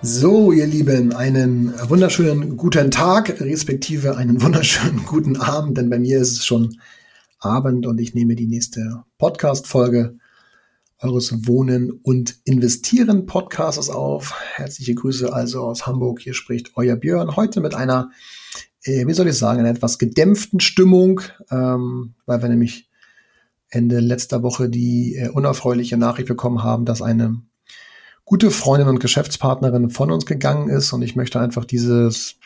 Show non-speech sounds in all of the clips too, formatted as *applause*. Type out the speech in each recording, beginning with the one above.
So, ihr Lieben, einen wunderschönen guten Tag, respektive einen *laughs* wunderschönen guten Abend, denn bei mir ist es schon Abend und ich nehme die nächste Podcast-Folge eures Wohnen und Investieren Podcasts auf. Herzliche Grüße also aus Hamburg. Hier spricht euer Björn heute mit einer, äh, wie soll ich sagen, einer etwas gedämpften Stimmung, ähm, weil wir nämlich Ende letzter Woche die äh, unerfreuliche Nachricht bekommen haben, dass eine gute Freundin und Geschäftspartnerin von uns gegangen ist. Und ich möchte einfach dieses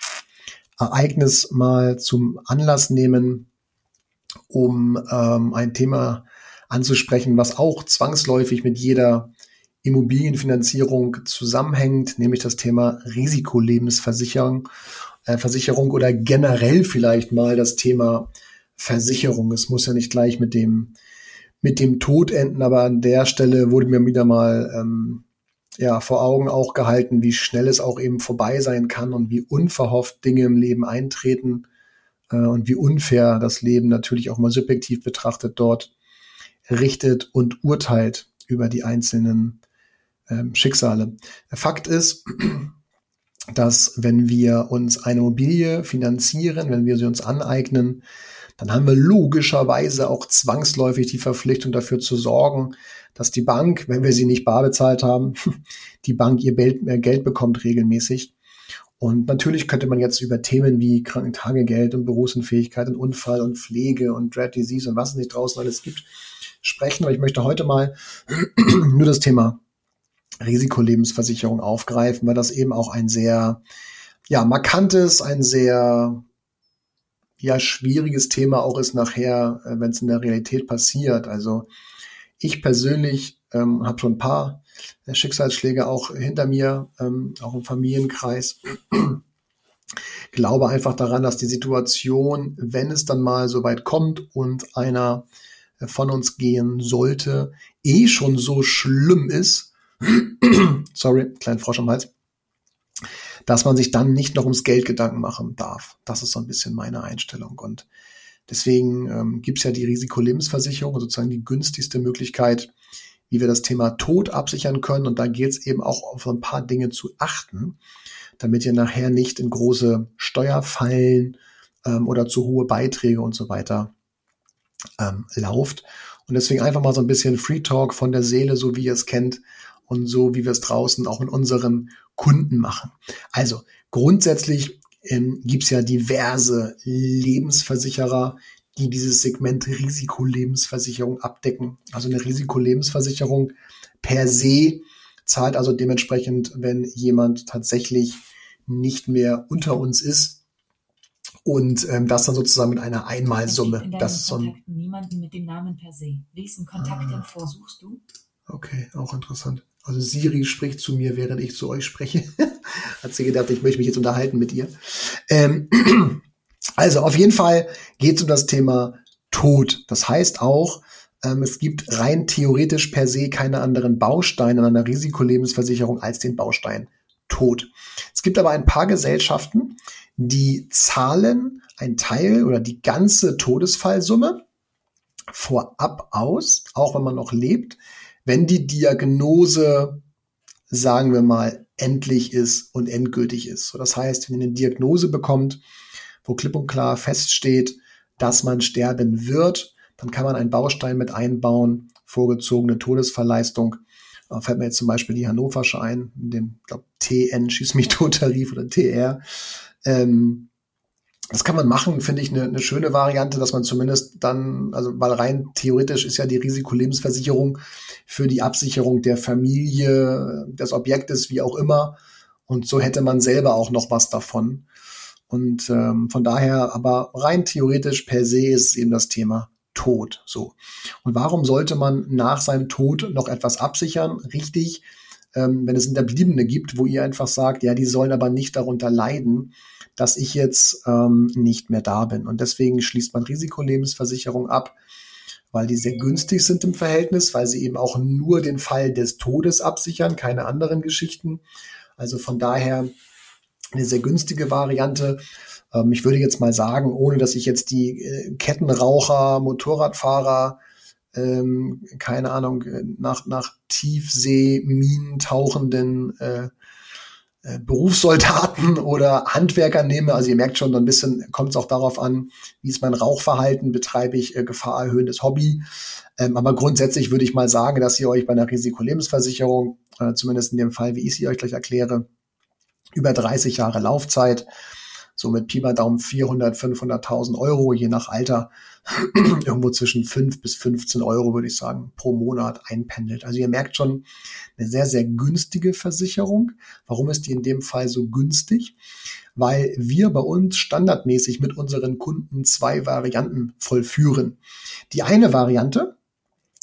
Ereignis mal zum Anlass nehmen, um ähm, ein Thema anzusprechen, was auch zwangsläufig mit jeder Immobilienfinanzierung zusammenhängt, nämlich das Thema Risikolebensversicherung äh, Versicherung oder generell vielleicht mal das Thema Versicherung. Es muss ja nicht gleich mit dem mit dem Tod enden, aber an der Stelle wurde mir wieder mal ähm, ja, vor Augen auch gehalten, wie schnell es auch eben vorbei sein kann und wie unverhofft Dinge im Leben eintreten äh, und wie unfair das Leben natürlich auch mal subjektiv betrachtet dort richtet und urteilt über die einzelnen ähm, Schicksale. Fakt ist, dass wenn wir uns eine Immobilie finanzieren, wenn wir sie uns aneignen, dann haben wir logischerweise auch zwangsläufig die Verpflichtung dafür zu sorgen, dass die Bank, wenn wir sie nicht bar bezahlt haben, *laughs* die Bank ihr Geld bekommt regelmäßig. Und natürlich könnte man jetzt über Themen wie Krankentagegeld und Berufsunfähigkeit und Unfall und Pflege und Dread Disease und was es nicht draußen alles gibt, sprechen. Aber ich möchte heute mal *clears throat* nur das Thema Risikolebensversicherung aufgreifen, weil das eben auch ein sehr, ja, markantes, ein sehr, ja, schwieriges Thema auch ist nachher, äh, wenn es in der Realität passiert. Also ich persönlich ähm, habe schon ein paar äh, Schicksalsschläge auch hinter mir, ähm, auch im Familienkreis. *clears throat* Glaube einfach daran, dass die Situation, wenn es dann mal so weit kommt und einer äh, von uns gehen sollte, eh schon so schlimm ist, *clears throat* sorry, kleinen Frosch am Hals, dass man sich dann nicht noch ums Geld Gedanken machen darf. Das ist so ein bisschen meine Einstellung. Und Deswegen ähm, gibt es ja die Risikolebensversicherung, sozusagen die günstigste Möglichkeit, wie wir das Thema Tod absichern können. Und da gilt es eben auch auf ein paar Dinge zu achten, damit ihr nachher nicht in große Steuerfallen ähm, oder zu hohe Beiträge und so weiter ähm, lauft. Und deswegen einfach mal so ein bisschen Free Talk von der Seele, so wie ihr es kennt und so wie wir es draußen auch mit unseren Kunden machen. Also grundsätzlich ähm, gibt es ja diverse Lebensversicherer, die dieses Segment Risikolebensversicherung abdecken. Also eine Risikolebensversicherung per se zahlt also dementsprechend, wenn jemand tatsächlich nicht mehr unter uns ist und ähm, das dann sozusagen mit einer Einmalsumme. Das ist so ein niemanden mit dem Namen per se. Wessen Kontakt ah. suchst du? Okay, auch interessant. Also Siri spricht zu mir, während ich zu euch spreche. *laughs* Hat sie gedacht, ich möchte mich jetzt unterhalten mit ihr. Ähm, *clears throat* also auf jeden Fall geht es um das Thema Tod. Das heißt auch, ähm, es gibt rein theoretisch per se keine anderen Bausteine in einer Risikolebensversicherung als den Baustein Tod. Es gibt aber ein paar Gesellschaften, die zahlen ein Teil oder die ganze Todesfallsumme vorab aus, auch wenn man noch lebt, wenn die Diagnose, sagen wir mal, endlich ist und endgültig ist. So, das heißt, wenn ihr eine Diagnose bekommt, wo klipp und klar feststeht, dass man sterben wird, dann kann man einen Baustein mit einbauen, vorgezogene Todesverleistung. Da fällt mir jetzt zum Beispiel die Hannoversche ein, in dem, glaube TN, schieß mich tot *laughs* Tarif oder TR. Ähm, das kann man machen, finde ich eine, eine schöne Variante, dass man zumindest dann, also weil rein theoretisch ist ja die Risikolebensversicherung für die Absicherung der Familie, des Objektes, wie auch immer. Und so hätte man selber auch noch was davon. Und ähm, von daher, aber rein theoretisch per se ist eben das Thema Tod. So. Und warum sollte man nach seinem Tod noch etwas absichern? Richtig, ähm, wenn es Hinterbliebene gibt, wo ihr einfach sagt, ja, die sollen aber nicht darunter leiden, dass ich jetzt ähm, nicht mehr da bin. Und deswegen schließt man Risikolebensversicherung ab, weil die sehr günstig sind im Verhältnis, weil sie eben auch nur den Fall des Todes absichern, keine anderen Geschichten. Also von daher eine sehr günstige Variante. Ähm, ich würde jetzt mal sagen, ohne dass ich jetzt die äh, Kettenraucher, Motorradfahrer, ähm, keine Ahnung, äh, nach, nach Tiefsee-Minen tauchenden äh, Berufssoldaten *laughs* oder Handwerker nehme. Also ihr merkt schon, so ein bisschen kommt es auch darauf an, wie ist mein Rauchverhalten, betreibe ich äh, gefahrerhöhendes Hobby. Ähm, aber grundsätzlich würde ich mal sagen, dass ihr euch bei einer Risikolebensversicherung, äh, zumindest in dem Fall, wie ich sie euch gleich erkläre, über 30 Jahre Laufzeit, so mit Pi mal Daumen 400, 500.000 Euro, je nach Alter, *clears throat* irgendwo zwischen 5 bis 15 Euro, würde ich sagen, pro Monat einpendelt. Also ihr merkt schon, eine sehr, sehr günstige Versicherung. Warum ist die in dem Fall so günstig? Weil wir bei uns standardmäßig mit unseren Kunden zwei Varianten vollführen. Die eine Variante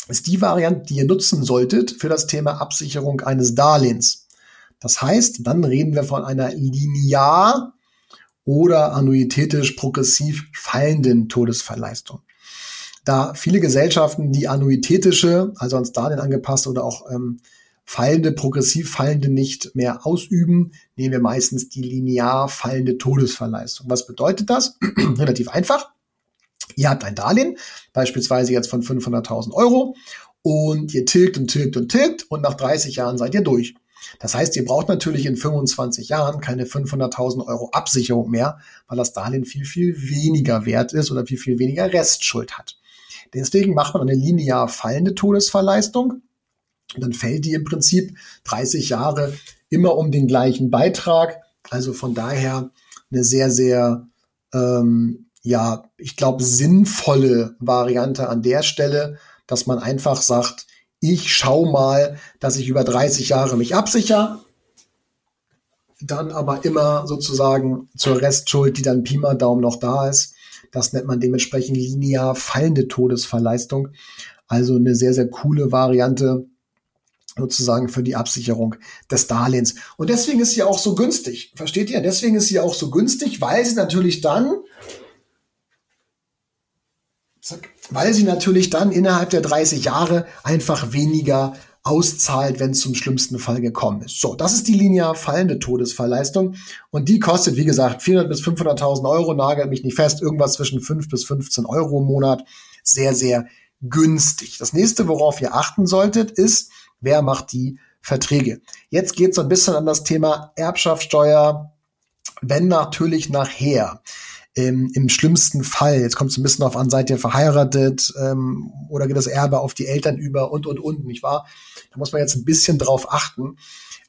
ist die Variante, die ihr nutzen solltet für das Thema Absicherung eines Darlehens. Das heißt, dann reden wir von einer linear oder annuitätisch progressiv fallenden Todesverleistung. Da viele Gesellschaften die annuitätische, also ans Darlehen angepasst oder auch ähm, fallende, progressiv fallende nicht mehr ausüben, nehmen wir meistens die linear fallende Todesverleistung. Was bedeutet das? *clears throat* Relativ einfach. Ihr habt ein Darlehen, beispielsweise jetzt von 500.000 Euro und ihr tilgt und tilgt und tilgt und nach 30 Jahren seid ihr durch. Das heißt, ihr braucht natürlich in 25 Jahren keine 500.000 Euro Absicherung mehr, weil das Darlehen viel, viel weniger wert ist oder viel, viel weniger Restschuld hat. Deswegen macht man eine linear fallende Todesverleistung. Dann fällt die im Prinzip 30 Jahre immer um den gleichen Beitrag. Also von daher eine sehr, sehr, ähm, ja, ich glaube, sinnvolle Variante an der Stelle, dass man einfach sagt, ich schau mal, dass ich über 30 Jahre mich absichere, dann aber immer sozusagen zur Restschuld, die dann Pi mal Daumen noch da ist. Das nennt man dementsprechend linear fallende Todesverleistung. Also eine sehr, sehr coole Variante sozusagen für die Absicherung des Darlehens. Und deswegen ist sie auch so günstig. Versteht ihr? Deswegen ist sie auch so günstig, weil sie natürlich dann weil sie natürlich dann innerhalb der 30 Jahre einfach weniger auszahlt, wenn es zum schlimmsten Fall gekommen ist. So, das ist die linear fallende Todesfallleistung und die kostet, wie gesagt, 400 bis 500.000 Euro, nagelt mich nicht fest, irgendwas zwischen 5 bis 15 Euro im Monat. Sehr, sehr günstig. Das nächste, worauf ihr achten solltet, ist, wer macht die Verträge. Jetzt geht es so ein bisschen an das Thema Erbschaftssteuer, wenn natürlich nachher ähm, im schlimmsten Fall, jetzt kommt es ein bisschen auf an, seid ihr verheiratet ähm, oder geht das Erbe auf die Eltern über und, und, und, nicht wahr? Da muss man jetzt ein bisschen drauf achten.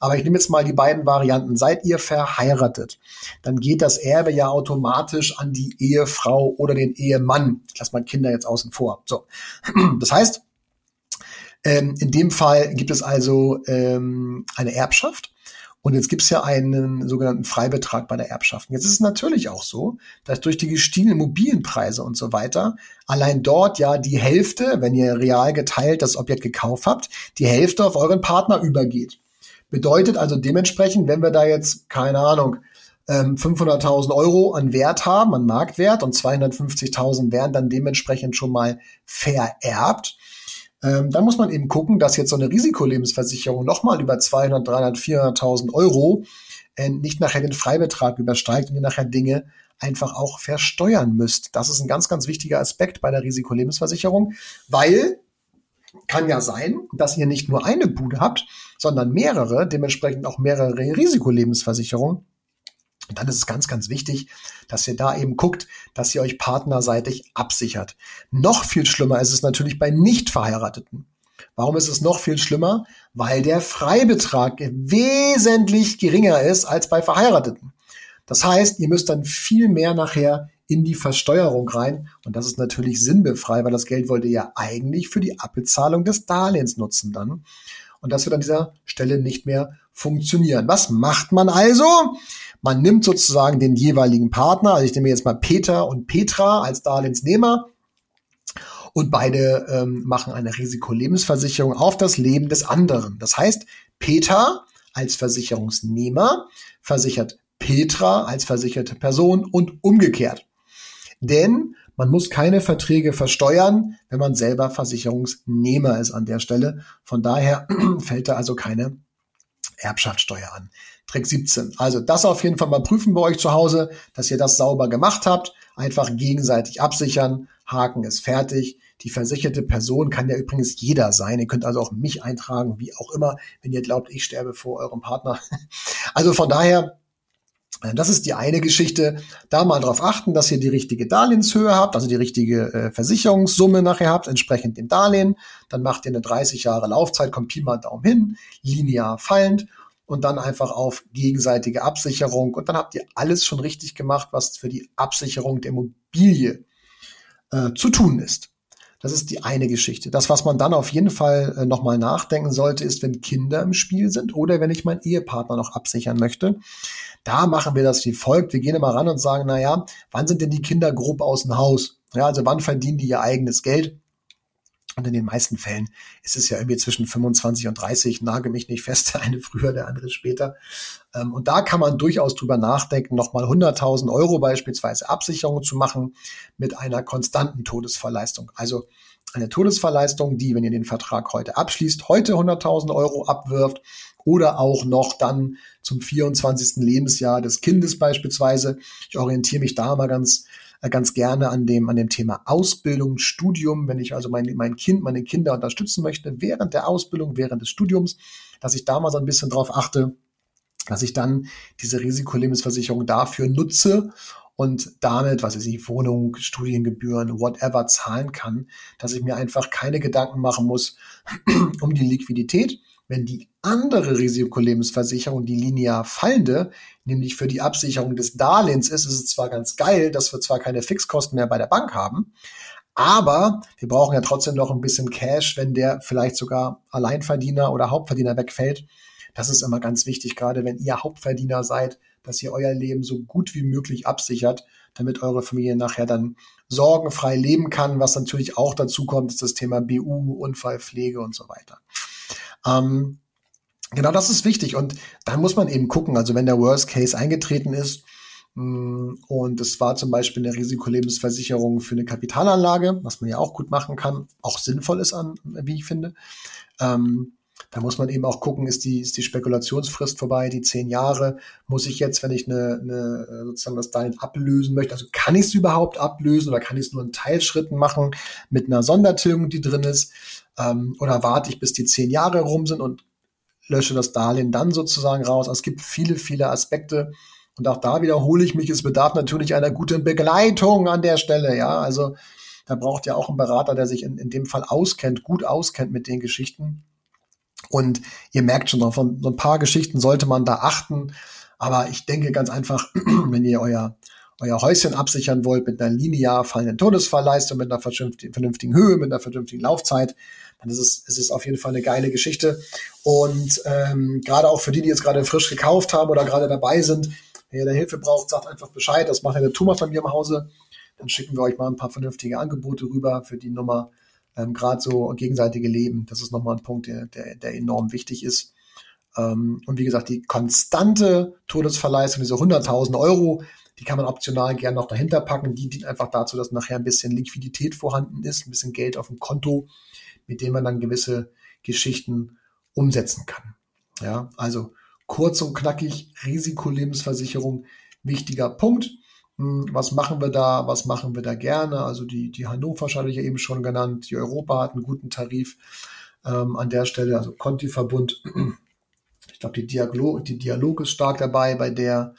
Aber ich nehme jetzt mal die beiden Varianten. Seid ihr verheiratet, dann geht das Erbe ja automatisch an die Ehefrau oder den Ehemann. Ich lasse mal Kinder jetzt außen vor. So. *clears throat* Das heißt, ähm, in dem Fall gibt es also ähm, eine Erbschaft und jetzt gibt es ja einen sogenannten Freibetrag bei der Erbschaft. Jetzt ist es natürlich auch so, dass durch die gestiegenen Immobilienpreise und so weiter allein dort ja die Hälfte, wenn ihr real geteilt das Objekt gekauft habt, die Hälfte auf euren Partner übergeht. Bedeutet also dementsprechend, wenn wir da jetzt, keine Ahnung, 500.000 ähm, Euro an Wert haben, an Marktwert und 250.000 werden dann dementsprechend schon mal vererbt, ähm, dann muss man eben gucken, dass jetzt so eine Risikolebensversicherung nochmal über 200, 300, 400.000 Euro äh, nicht nachher den Freibetrag übersteigt und ihr nachher Dinge einfach auch versteuern müsst. Das ist ein ganz, ganz wichtiger Aspekt bei der Risikolebensversicherung, weil kann ja sein, dass ihr nicht nur eine Bude habt, sondern mehrere, dementsprechend auch mehrere Risikolebensversicherungen. Und dann ist es ganz, ganz wichtig, dass ihr da eben guckt, dass ihr euch partnerseitig absichert. Noch viel schlimmer ist es natürlich bei nicht verheirateten. Warum ist es noch viel schlimmer? Weil der Freibetrag wesentlich geringer ist als bei Verheirateten. Das heißt, ihr müsst dann viel mehr nachher in die Versteuerung rein. Und das ist natürlich sinnbefrei, weil das Geld wollt ihr ja eigentlich für die Abbezahlung des Darlehens nutzen dann. Und das wird an dieser Stelle nicht mehr funktionieren. Was macht man also? Man nimmt sozusagen den jeweiligen Partner, also ich nehme jetzt mal Peter und Petra als Darlehensnehmer und beide ähm, machen eine Risikolebensversicherung auf das Leben des anderen. Das heißt, Peter als Versicherungsnehmer versichert Petra als versicherte Person und umgekehrt. Denn man muss keine Verträge versteuern, wenn man selber Versicherungsnehmer ist an der Stelle. Von daher *clears throat* fällt da also keine Erbschaftssteuer an. Trick 17. Also das auf jeden Fall mal prüfen bei euch zu Hause, dass ihr das sauber gemacht habt. Einfach gegenseitig absichern. Haken ist fertig. Die versicherte Person kann ja übrigens jeder sein. Ihr könnt also auch mich eintragen, wie auch immer, wenn ihr glaubt, ich sterbe vor eurem Partner. *laughs* Also von daher, äh, das ist die eine Geschichte. Da mal darauf achten, dass ihr die richtige Darlehenshöhe habt, also die richtige äh, Versicherungssumme nachher habt, entsprechend dem Darlehen. Dann macht ihr eine 30 Jahre Laufzeit, kommt Pi mal Daumen hin, linear fallend und dann einfach auf gegenseitige Absicherung. Und dann habt ihr alles schon richtig gemacht, was für die Absicherung der Immobilie äh, zu tun ist. Das ist die eine Geschichte. Das, was man dann auf jeden Fall äh, nochmal nachdenken sollte, ist, wenn Kinder im Spiel sind oder wenn ich meinen Ehepartner noch absichern möchte. Da machen wir das wie folgt. Wir gehen immer ran und sagen, na ja, wann sind denn die Kinder grob aus dem Haus? Ja, also wann verdienen die ihr eigenes Geld? Und in den meisten Fällen ist es ja irgendwie zwischen 25 und 30, nage mich nicht fest, der eine früher, der andere später. Ähm, und da kann man durchaus drüber nachdenken, nochmal 100.000 Euro beispielsweise Absicherung zu machen mit einer konstanten Todesverleistung. Also eine Todesverleistung, die, wenn ihr den Vertrag heute abschließt, heute 100.000 Euro abwirft oder auch noch dann zum 24. Lebensjahr des Kindes beispielsweise. Ich orientiere mich da mal ganz ganz gerne an dem, an dem Thema Ausbildung, Studium, wenn ich also mein, mein Kind, meine Kinder unterstützen möchte während der Ausbildung, während des Studiums, dass ich da mal so ein bisschen drauf achte, dass ich dann diese Risikolebensversicherung dafür nutze und damit, was weiß ich, Wohnung, Studiengebühren, whatever zahlen kann, dass ich mir einfach keine Gedanken machen muss *clears throat* um die Liquidität, wenn die andere Risikolebensversicherung, die linear fallende, nämlich für die Absicherung des Darlehens ist, ist es zwar ganz geil, dass wir zwar keine Fixkosten mehr bei der Bank haben, aber wir brauchen ja trotzdem noch ein bisschen Cash, wenn der vielleicht sogar Alleinverdiener oder Hauptverdiener wegfällt. Das ist immer ganz wichtig, gerade wenn ihr Hauptverdiener seid, dass ihr euer Leben so gut wie möglich absichert, damit eure Familie nachher dann sorgenfrei leben kann. Was natürlich auch dazu kommt, ist das Thema BU, Unfallpflege und so weiter. Ähm, genau das ist wichtig. Und dann muss man eben gucken, also wenn der Worst Case eingetreten ist, mm, und es war zum Beispiel eine Risikolebensversicherung für eine Kapitalanlage, was man ja auch gut machen kann, auch sinnvoll ist, an, wie ich finde. Ähm, da muss man eben auch gucken, ist die, ist die Spekulationsfrist vorbei, die zehn Jahre. Muss ich jetzt, wenn ich eine, eine sozusagen das Darlehen ablösen möchte, also kann ich es überhaupt ablösen oder kann ich es nur in Teilschritten machen mit einer Sondertilgung, die drin ist? Ähm, oder warte ich, bis die zehn Jahre rum sind und lösche das Darlehen dann sozusagen raus? Also es gibt viele, viele Aspekte. Und auch da wiederhole ich mich, es bedarf natürlich einer guten Begleitung an der Stelle, ja. Also da braucht ja auch ein Berater, der sich in, in dem Fall auskennt, gut auskennt mit den Geschichten. Und ihr merkt schon, von so ein paar Geschichten sollte man da achten. Aber ich denke ganz einfach, *clears throat* wenn ihr euer, euer Häuschen absichern wollt mit einer linear fallenden Todesfallleistung, mit einer vernünftigen Höhe, mit einer vernünftigen Laufzeit, dann ist es, ist es auf jeden Fall eine geile Geschichte. Und ähm, gerade auch für die, die jetzt gerade frisch gekauft haben oder gerade dabei sind, wenn ihr da Hilfe braucht, sagt einfach Bescheid. Das macht ja der Thomas von mir im Hause. Dann schicken wir euch mal ein paar vernünftige Angebote rüber für die Nummer ähm, gerade so gegenseitige Leben, das ist nochmal ein Punkt, der, der, der enorm wichtig ist. Ähm, und wie gesagt, die konstante Todesverleistung, diese 100.000 Euro, die kann man optional gerne noch dahinter packen. Die dient einfach dazu, dass nachher ein bisschen Liquidität vorhanden ist, ein bisschen Geld auf dem Konto, mit dem man dann gewisse Geschichten umsetzen kann. Ja, also kurz und knackig, Risikolebensversicherung, wichtiger Punkt. Hm, was machen wir da, was machen wir da gerne? Also die, die Hannover hatte ich ja eben schon genannt, die Europa hat einen guten Tarif ähm, an der Stelle, also Conti-Verbund. Ich glaube, die, Dialog, die Dialog ist stark dabei bei der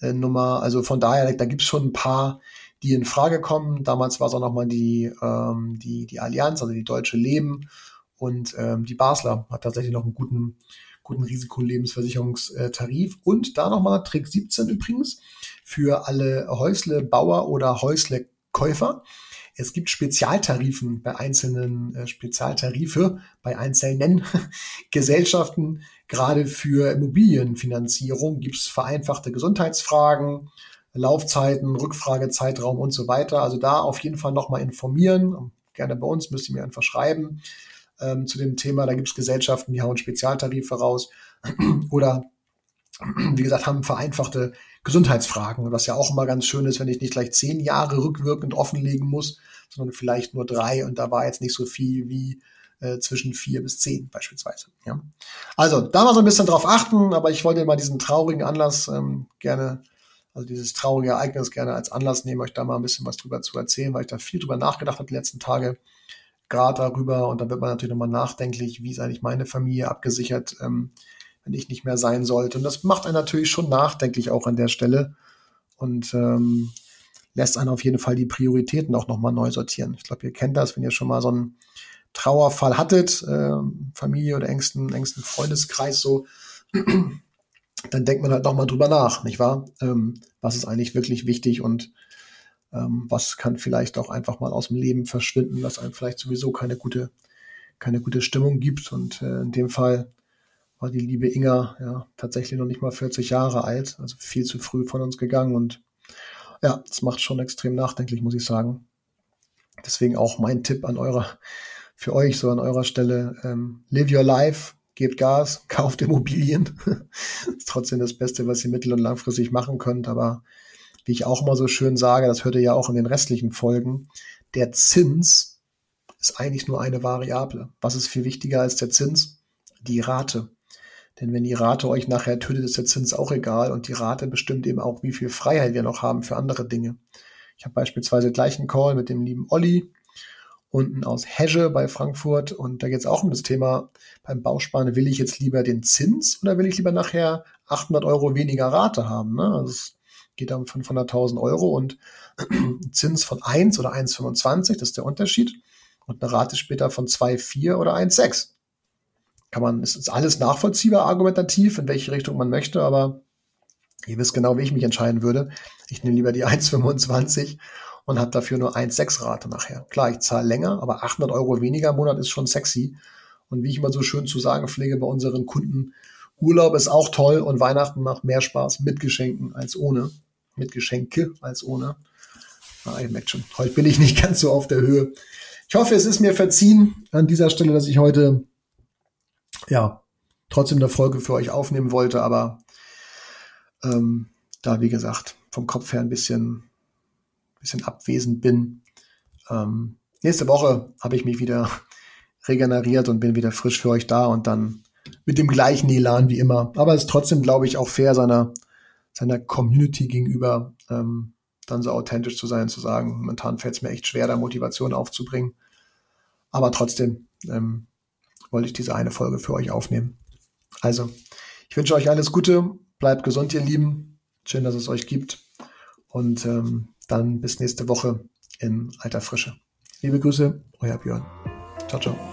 äh, Nummer. Also von daher, da gibt es schon ein paar, die in Frage kommen. Damals war es auch nochmal die, ähm, die, die Allianz, also die Deutsche Leben und ähm, die Basler hat tatsächlich noch einen guten, guten Risikolebensversicherungstarif. Und da nochmal Trick 17 übrigens für alle Häuslebauer oder Häuslekäufer. Es gibt Spezialtarifen bei einzelnen äh, Spezialtarife bei einzelnen *laughs* Gesellschaften. Gerade für Immobilienfinanzierung gibt es vereinfachte Gesundheitsfragen, Laufzeiten, Rückfragezeitraum und so weiter. Also da auf jeden Fall nochmal informieren. Gerne bei uns müsst ihr mir einfach schreiben ähm, zu dem Thema. Da gibt es Gesellschaften, die hauen Spezialtarife raus *clears throat* oder *clears throat* wie gesagt, haben vereinfachte Gesundheitsfragen, was ja auch immer ganz schön ist, wenn ich nicht gleich zehn Jahre rückwirkend offenlegen muss, sondern vielleicht nur drei und da war jetzt nicht so viel wie äh, zwischen vier bis zehn beispielsweise. Ja. Also da mal so ein bisschen drauf achten, aber ich wollte mal diesen traurigen Anlass ähm, gerne, also dieses traurige Ereignis gerne als Anlass nehmen, euch da mal ein bisschen was drüber zu erzählen, weil ich da viel drüber nachgedacht habe die letzten Tage, gerade darüber und da wird man natürlich nochmal nachdenklich, wie ist eigentlich meine Familie abgesichert, ähm, wenn ich nicht mehr sein sollte. Und das macht einen natürlich schon nachdenklich auch an der Stelle und ähm, lässt einen auf jeden Fall die Prioritäten auch nochmal neu sortieren. Ich glaube, ihr kennt das, wenn ihr schon mal so einen Trauerfall hattet, äh, Familie oder engsten, engsten Freundeskreis so, *clears throat* dann denkt man halt nochmal drüber nach, nicht wahr? Ähm, was ist eigentlich wirklich wichtig und ähm, was kann vielleicht auch einfach mal aus dem Leben verschwinden, was einem vielleicht sowieso keine gute, keine gute Stimmung gibt. Und äh, in dem Fall war die liebe Inga ja tatsächlich noch nicht mal 40 Jahre alt, also viel zu früh von uns gegangen und ja, das macht schon extrem nachdenklich, muss ich sagen. Deswegen auch mein Tipp an eurer für euch so an eurer Stelle, ähm, live your life, gebt Gas, *laughs* kauft Immobilien. *laughs* ist trotzdem das Beste, was ihr mittel- und langfristig machen könnt. Aber wie ich auch immer so schön sage, das hört ihr ja auch in den restlichen Folgen, der Zins ist eigentlich nur eine Variable. Was ist viel wichtiger als der Zins? Die Rate. Denn wenn die Rate euch nachher tötet, ist der Zins auch egal und die Rate bestimmt eben auch, wie viel Freiheit wir noch haben für andere Dinge. Ich habe beispielsweise gleich einen Call mit dem lieben Olli, unten aus Hesche bei Frankfurt. Und da geht es auch um das Thema beim Bausparen, will ich jetzt lieber den Zins oder will ich lieber nachher 800 Euro weniger Rate haben? Ne? Also geht um 500.000 Euro und *clears throat* Zins von 1 oder 1,25, das ist der Unterschied. Und eine Rate später von 2,4 oder 1,6. Kann man, ist alles nachvollziehbar argumentativ, in welche Richtung man möchte, aber ihr wisst genau, wie ich mich entscheiden würde. Ich nehme lieber die *laughs* 1,25 und habe dafür nur 1,6 Rate nachher. Klar, ich zahle länger, aber 800 Euro weniger im Monat ist schon sexy. Und wie ich immer so schön zu sagen pflege bei unseren Kunden, Urlaub ist auch toll und Weihnachten macht mehr Spaß mit Geschenken als ohne. Mit Geschenke als ohne. Ah, ihr merkt schon, heute bin ich nicht *laughs* ganz so auf der Höhe. Ich hoffe, es ist mir verziehen an dieser Stelle, dass ich heute, ja, trotzdem eine Folge für euch aufnehmen wollte, aber ähm, da, wie gesagt, vom Kopf her ein bisschen bisschen abwesend bin. Ähm, nächste Woche habe ich mich wieder *laughs* regeneriert und bin wieder frisch für euch da und dann mit dem gleichen Elan wie immer. Aber es ist trotzdem, glaube ich, auch fair seiner, seiner Community gegenüber, ähm, dann so authentisch zu sein, zu sagen, momentan fällt es mir echt schwer, da Motivation aufzubringen. Aber trotzdem ähm, wollte ich diese eine Folge für euch aufnehmen. Also, ich wünsche euch alles Gute, bleibt gesund, ihr Lieben. Schön, dass es euch gibt. Und ähm, dann bis nächste Woche in alter Frische. Liebe Grüße, euer Björn. Ciao, ciao.